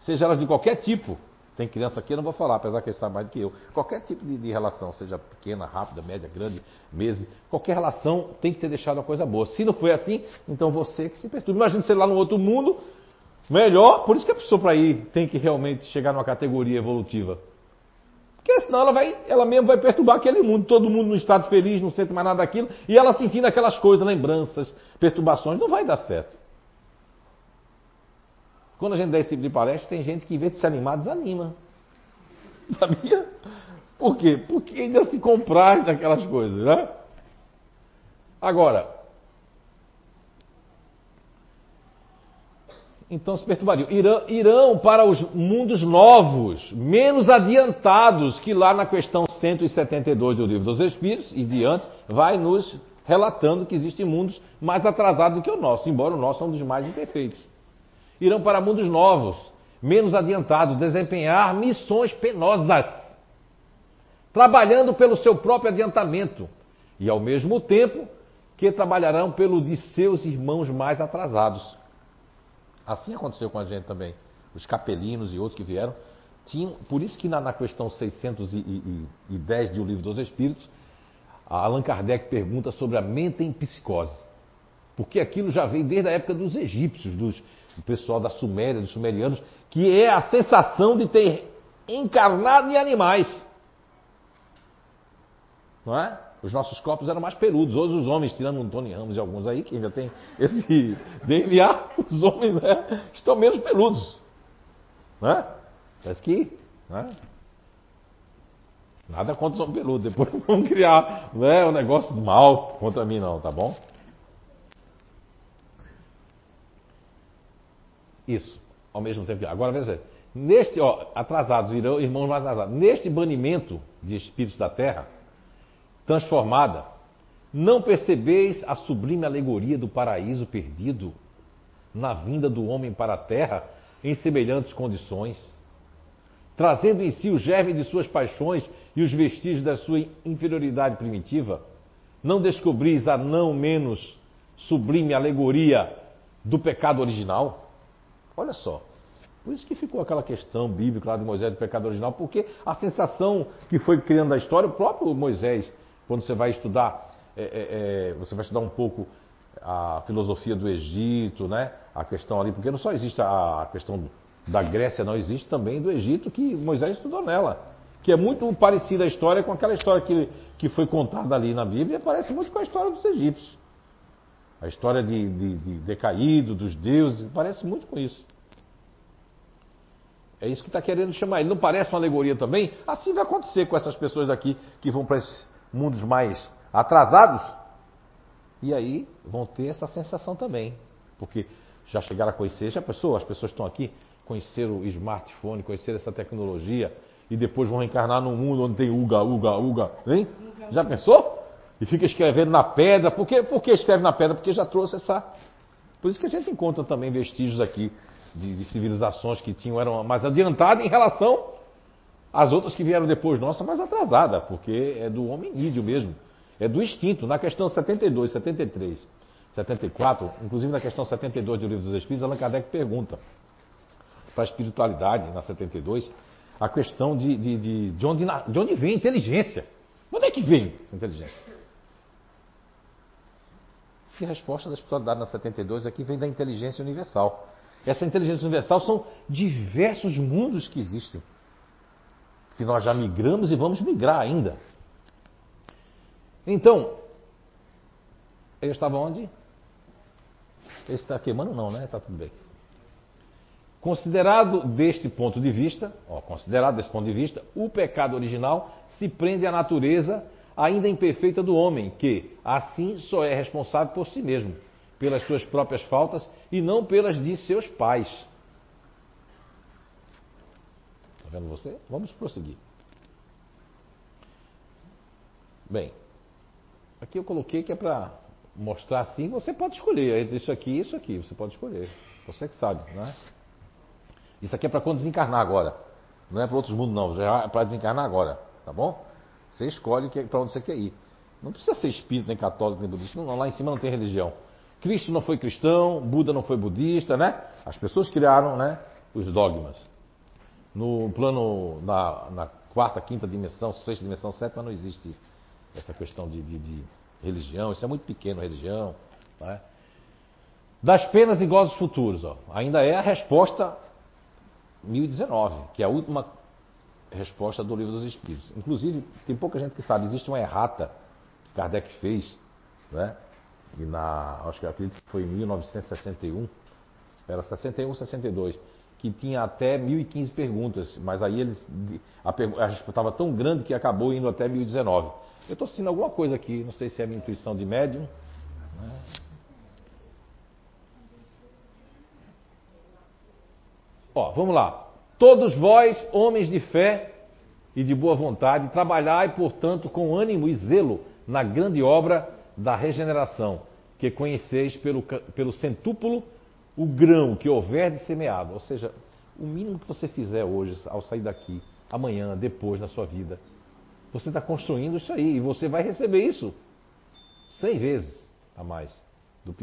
seja elas de qualquer tipo. Tem criança aqui, eu não vou falar, apesar que ele sabe mais do que eu. Qualquer tipo de, de, relação, seja pequena, rápida, média, grande, meses, qualquer relação tem que ter deixado uma coisa boa. Se não foi assim, então você que se perturba. Imagina você lá no outro mundo, melhor, por isso que a pessoa para ir tem que realmente chegar numa categoria evolutiva. Porque senão ela vai, ela mesmo vai perturbar aquele mundo, todo mundo no estado feliz, não sente mais nada daquilo, e ela sentindo aquelas coisas, lembranças, perturbações, não vai dar certo. Quando a gente dá esse tipo de palestra, tem gente que, em vez de se animar, desanima. Sabia? Por quê? Porque ainda se comprar daquelas coisas, né? Agora, então se perturbariam. Irão, irão para os mundos novos, menos adiantados que lá na questão 172 do Livro dos Espíritos e diante, vai nos relatando que existem mundos mais atrasados do que o nosso, embora o nosso é um dos mais imperfeitos. Irão para mundos novos, menos adiantados, desempenhar missões penosas, trabalhando pelo seu próprio adiantamento e, ao mesmo tempo, que trabalharão pelo de seus irmãos mais atrasados. Assim aconteceu com a gente também. Os capelinos e outros que vieram tinham, por isso que na, na questão 610 do Livro dos Espíritos, Allan Kardec pergunta sobre a mente em psicose. Porque aquilo já veio desde a época dos egípcios, dos, do pessoal da Suméria, dos sumerianos, que é a sensação de ter encarnado em animais. Não é? Os nossos corpos eram mais peludos. Hoje os homens, tirando um Tony Ramos e alguns aí, que ainda tem esse DNA, os homens né, estão menos peludos. Né? Parece que. Né? Nada contra os homens peludos. Depois vamos criar né, um negócio mal contra mim, não, tá bom? Isso, ao mesmo tempo que. Agora veja, neste, ó, atrasados, irmãos mais atrasados, neste banimento de espíritos da terra, transformada, não percebeis a sublime alegoria do paraíso perdido na vinda do homem para a terra em semelhantes condições, trazendo em si o germe de suas paixões e os vestígios da sua inferioridade primitiva? Não descobris a não menos sublime alegoria do pecado original? Olha só. Por isso que ficou aquela questão bíblica lá de Moisés do pecado original, porque a sensação que foi criando a história, o próprio Moisés quando você vai estudar, é, é, é, você vai estudar um pouco a filosofia do Egito, né? A questão ali, porque não só existe a questão da Grécia, não existe também do Egito que Moisés estudou nela, que é muito parecida a história com aquela história que, que foi contada ali na Bíblia, parece muito com a história dos egípcios. A história de, de, de decaído, dos deuses, parece muito com isso. É isso que está querendo chamar. Ele não parece uma alegoria também? Assim vai acontecer com essas pessoas aqui que vão para esse mundos mais atrasados, e aí vão ter essa sensação também. Porque já chegaram a conhecer, já pessoas, as pessoas estão aqui, conheceram o smartphone, conheceram essa tecnologia, e depois vão reencarnar num mundo onde tem uga, uga, uga, hein? Já pensou? E fica escrevendo na pedra. Por que, por que escreve na pedra? Porque já trouxe essa. Por isso que a gente encontra também vestígios aqui de, de civilizações que tinham, eram mais adiantadas em relação as outras que vieram depois nossa, mais atrasada, porque é do hominídeo mesmo. É do instinto. Na questão 72, 73, 74, inclusive na questão 72 do Livro dos Espíritos, Allan Kardec pergunta para a espiritualidade, na 72, a questão de, de, de, de, onde, de onde vem a inteligência. De onde é que vem essa inteligência? E a resposta da espiritualidade na 72 aqui vem da inteligência universal. Essa inteligência universal são diversos mundos que existem que nós já migramos e vamos migrar ainda. Então, eu estava onde? Esse está queimando não, né? Está tudo bem. Considerado deste ponto de vista, ó, considerado desse ponto de vista, o pecado original se prende à natureza ainda imperfeita do homem, que assim só é responsável por si mesmo, pelas suas próprias faltas e não pelas de seus pais. Está vendo você? Vamos prosseguir. Bem, aqui eu coloquei que é para mostrar assim, você pode escolher entre isso aqui e isso aqui, você pode escolher. Você que sabe, né? Isso aqui é para quando desencarnar agora. Não é para outros mundos, não. Já é para desencarnar agora, tá bom? Você escolhe para onde você quer ir. Não precisa ser espírita, nem católico, nem budista. Não, lá em cima não tem religião. Cristo não foi cristão, Buda não foi budista, né? As pessoas criaram, né? Os dogmas. No plano, na, na quarta, quinta dimensão, sexta dimensão, sétima, não existe essa questão de, de, de religião. Isso é muito pequeno, religião. Né? Das penas e gozos futuros, ó, ainda é a resposta 1019, que é a última resposta do Livro dos Espíritos. Inclusive, tem pouca gente que sabe, existe uma errata que Kardec fez, né? E na, acho que eu acredito que foi em 1961, era 61, 62 que tinha até 1015 perguntas, mas aí eles a, resposta estava tão grande que acabou indo até 1019. Eu estou sentindo alguma coisa aqui, não sei se é minha intuição de médium. Né? Ó, vamos lá. Todos vós, homens de fé, e de boa vontade, trabalhai, portanto, com ânimo e zelo na grande obra da regeneração, que conheceis pelo, pelo centúpulo o grão que houver de semeado. Ou seja, o mínimo que você fizer hoje, ao sair daqui, amanhã, depois na sua vida, você está construindo isso aí e você vai receber isso cem vezes a mais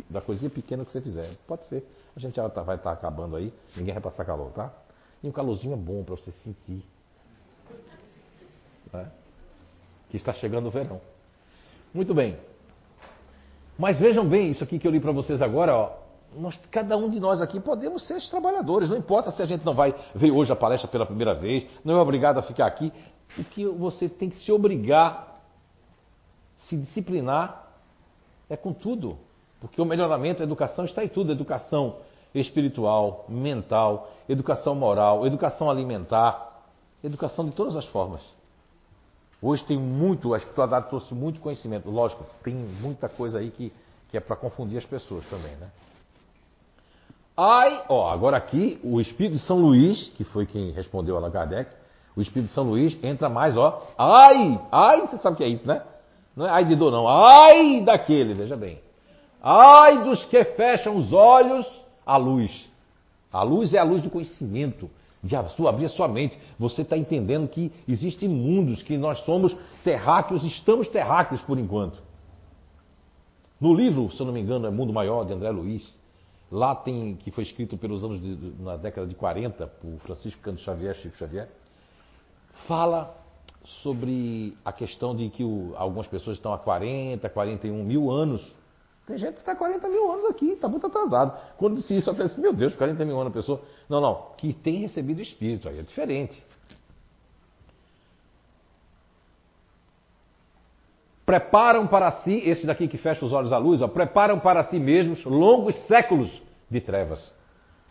da coisinha pequena que você fizer. Pode ser. A gente já tá, vai estar tá acabando aí, ninguém vai passar calor, tá? E um calorzinho é bom para você sentir. Né? Que está chegando o verão. Muito bem. Mas vejam bem isso aqui que eu li para vocês agora, ó. Nós, cada um de nós aqui podemos ser trabalhadores, não importa se a gente não vai ver hoje a palestra pela primeira vez, não é obrigado a ficar aqui. O que você tem que se obrigar, se disciplinar, é com tudo. Porque o melhoramento, a educação está em tudo: educação espiritual, mental, educação moral, educação alimentar, educação de todas as formas. Hoje tem muito, a espiritualidade trouxe muito conhecimento. Lógico, tem muita coisa aí que, que é para confundir as pessoas também, né? Ai, ó, agora aqui, o Espírito de São Luís, que foi quem respondeu a Allan Kardec, o Espírito de São Luís entra mais, ó. Ai, ai, você sabe o que é isso, né? Não é ai de dor, não. Ai daquele, veja bem. Ai dos que fecham os olhos à luz. A luz é a luz do conhecimento de abrir a sua mente. Você está entendendo que existem mundos, que nós somos terráqueos, estamos terráqueos por enquanto. No livro, se eu não me engano, é Mundo Maior, de André Luiz, lá tem, que foi escrito pelos anos de, na década de 40, por Francisco Canto Xavier, Chico Xavier, fala sobre a questão de que o, algumas pessoas estão há 40, 41 mil anos tem gente que está 40 mil anos aqui, está muito atrasado. Quando disse isso, até disse, meu Deus, 40 mil anos a pessoa. Não, não, que tem recebido espírito, aí é diferente. Preparam para si, esse daqui que fecha os olhos à luz, ó, preparam para si mesmos longos séculos de trevas.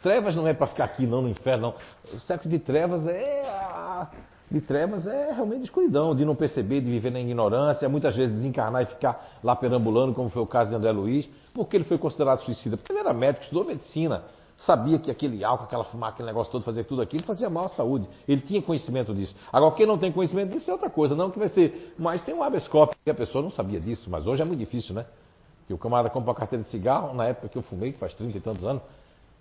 Trevas não é para ficar aqui, não, no inferno, não. O século de trevas é a de trevas é realmente escuridão, de não perceber, de viver na ignorância, muitas vezes desencarnar e ficar lá perambulando, como foi o caso de André Luiz, porque ele foi considerado suicida, porque ele era médico, estudou medicina, sabia que aquele álcool, aquela fumaça, aquele negócio todo, fazia tudo aquilo, fazia mal à saúde. Ele tinha conhecimento disso. Agora, quem não tem conhecimento disso é outra coisa, não que vai ser. Mas tem um habeas corpus, e a pessoa não sabia disso, mas hoje é muito difícil, né? Que o camarada compra uma carteira de cigarro, na época que eu fumei, que faz 30 e tantos anos,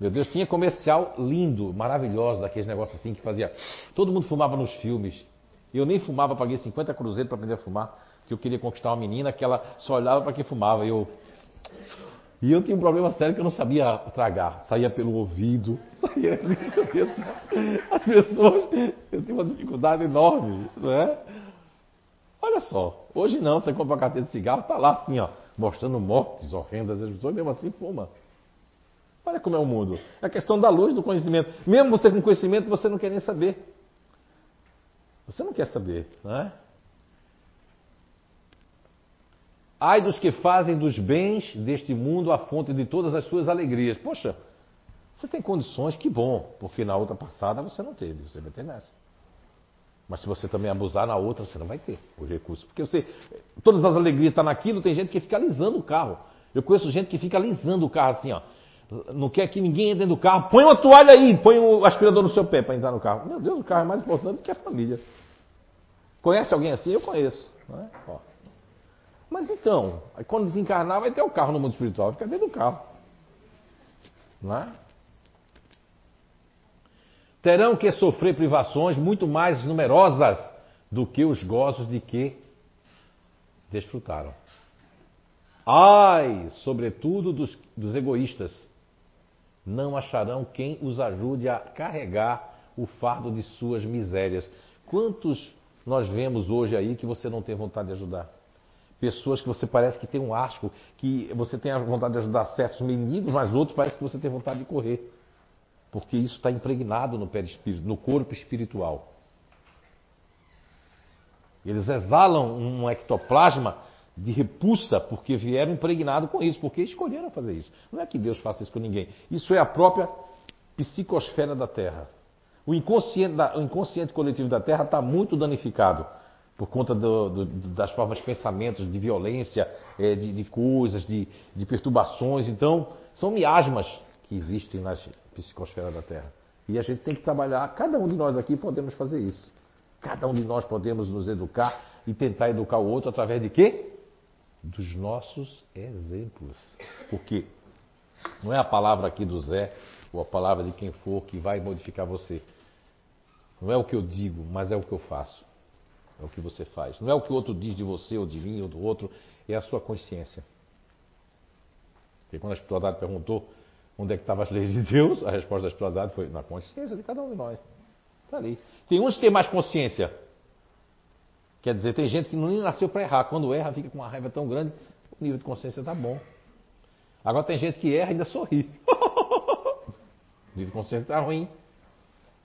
meu Deus, tinha comercial lindo, maravilhoso, daqueles negócios assim que fazia. Todo mundo fumava nos filmes. Eu nem fumava, paguei 50 cruzeiros para aprender a fumar, que eu queria conquistar uma menina que ela só olhava para quem fumava. Eu, e eu tinha um problema sério que eu não sabia tragar. Saía pelo ouvido, saía ali, As pessoas, eu tinha uma dificuldade enorme, não é? Olha só, hoje não, você compra uma carteira de cigarro, tá lá assim, ó, mostrando mortes horrendas, as pessoas mesmo assim fumam. Olha como é o mundo. É a questão da luz, do conhecimento. Mesmo você com conhecimento, você não quer nem saber. Você não quer saber, não é? Ai dos que fazem dos bens deste mundo a fonte de todas as suas alegrias. Poxa, você tem condições, que bom, porque na outra passada você não teve, você vai ter nessa. Mas se você também abusar na outra, você não vai ter os recursos. Porque você, todas as alegrias estão naquilo, tem gente que fica alisando o carro. Eu conheço gente que fica alisando o carro assim, ó não quer que ninguém entre do carro, põe uma toalha aí, põe o aspirador no seu pé para entrar no carro. Meu Deus, o carro é mais importante do que a família. Conhece alguém assim? Eu conheço. É? Mas então, quando desencarnar, vai ter o um carro no mundo espiritual, fica dentro do carro. Não é? Terão que sofrer privações muito mais numerosas do que os gozos de que desfrutaram. Ai, sobretudo dos, dos egoístas, não acharão quem os ajude a carregar o fardo de suas misérias. Quantos nós vemos hoje aí que você não tem vontade de ajudar? Pessoas que você parece que tem um asco, que você tem a vontade de ajudar certos mendigos, mas outros parece que você tem vontade de correr. Porque isso está impregnado no perispírito, no corpo espiritual. Eles exalam um ectoplasma de repulsa porque vieram impregnados com isso, porque escolheram fazer isso. Não é que Deus faça isso com ninguém. Isso é a própria psicosfera da Terra. O inconsciente, o inconsciente coletivo da Terra está muito danificado por conta do, do, das formas de pensamentos, de violência, é, de, de, coisas, de, de perturbações. Então, são miasmas que existem na psicosfera da Terra. E a gente tem que trabalhar, cada um de nós aqui podemos fazer isso. Cada um de nós podemos nos educar e tentar educar o outro através de quê? Dos nossos exemplos. Porque não é a palavra aqui do Zé ou a palavra de quem for que vai modificar você. Não é o que eu digo, mas é o que eu faço. É o que você faz. Não é o que o outro diz de você ou de mim ou do outro, é a sua consciência. Porque quando a espiritualidade perguntou onde é que estavam as leis de Deus, a resposta da espiritualidade foi na consciência de cada um de nós. Está ali. Tem uns que têm mais consciência. Quer dizer, tem gente que não nasceu para errar. Quando erra, fica com uma raiva tão grande, o nível de consciência está bom. Agora tem gente que erra e ainda sorri. o nível de consciência está ruim.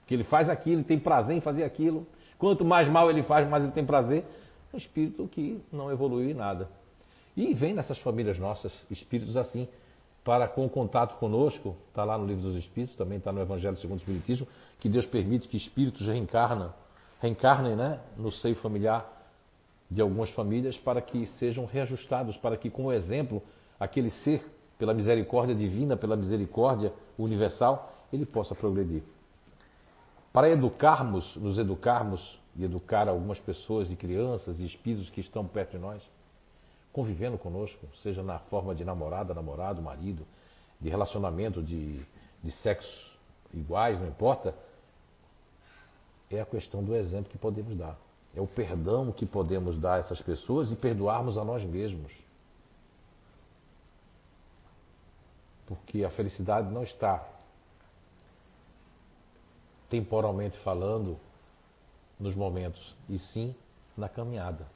Que ele faz aquilo, tem prazer em fazer aquilo. Quanto mais mal ele faz, mais ele tem prazer. É um espírito que não evoluiu em nada. E vem nessas famílias nossas espíritos assim, para com o contato conosco, está lá no livro dos Espíritos, também está no Evangelho segundo o Espiritismo, que Deus permite que espíritos reencarnam, reencarnem né, no seio familiar de algumas famílias para que sejam reajustados, para que, com o exemplo, aquele ser, pela misericórdia divina, pela misericórdia universal, ele possa progredir. Para educarmos, nos educarmos e educar algumas pessoas e crianças e espíritos que estão perto de nós, convivendo conosco, seja na forma de namorada, namorado, marido, de relacionamento de, de sexos iguais, não importa, é a questão do exemplo que podemos dar. É o perdão que podemos dar a essas pessoas e perdoarmos a nós mesmos. Porque a felicidade não está temporalmente falando nos momentos, e sim na caminhada.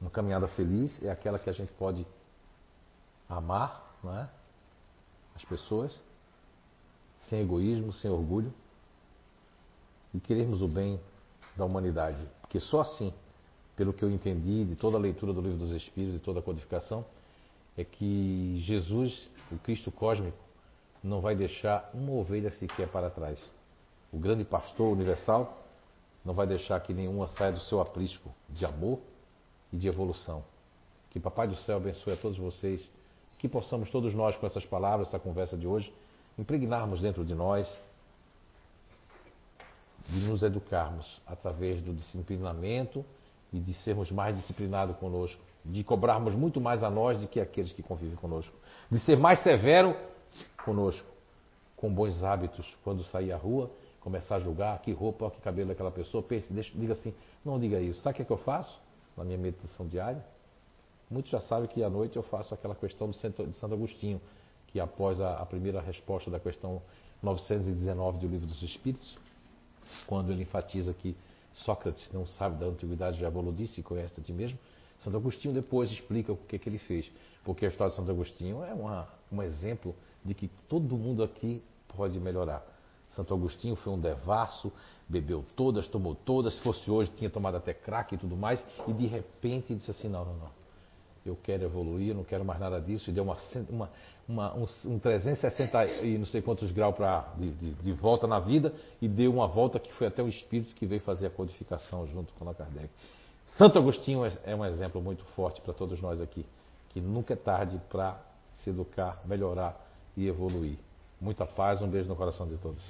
Uma caminhada feliz é aquela que a gente pode amar não é? as pessoas, sem egoísmo, sem orgulho, e queremos o bem da humanidade. Porque só assim, pelo que eu entendi de toda a leitura do Livro dos Espíritos, de toda a codificação, é que Jesus, o Cristo cósmico, não vai deixar uma ovelha sequer para trás. O grande pastor universal não vai deixar que nenhuma saia do seu aprisco de amor e de evolução. Que Papai do Céu abençoe a todos vocês, que possamos todos nós, com essas palavras, essa conversa de hoje, impregnarmos dentro de nós de nos educarmos através do disciplinamento e de sermos mais disciplinados conosco, de cobrarmos muito mais a nós do que aqueles que convivem conosco, de ser mais severo conosco, com bons hábitos, quando sair à rua, começar a julgar que roupa, que cabelo daquela pessoa, pense, deixa, diga assim, não diga isso. Sabe o que, é que eu faço na minha meditação diária? Muitos já sabem que à noite eu faço aquela questão de Santo Agostinho, que após a, a primeira resposta da questão 919 do Livro dos Espíritos, quando ele enfatiza que Sócrates não sabe da antiguidade, já evoluiu e conhece a ti mesmo, Santo Agostinho depois explica o que, que ele fez. Porque a história de Santo Agostinho é uma, um exemplo de que todo mundo aqui pode melhorar. Santo Agostinho foi um devasso, bebeu todas, tomou todas, se fosse hoje tinha tomado até crack e tudo mais, e de repente disse assim, não, não, não, eu quero evoluir, eu não quero mais nada disso, e deu uma, uma, uma um, um 360 e não sei quantos graus pra, de, de, de, volta na vida, e deu uma volta que foi até o espírito que veio fazer a codificação junto com a Kardec. Santo Agostinho é, é um exemplo muito forte para todos nós aqui, que nunca é tarde para se educar, melhorar e evoluir. Muita paz, um beijo no coração de todos.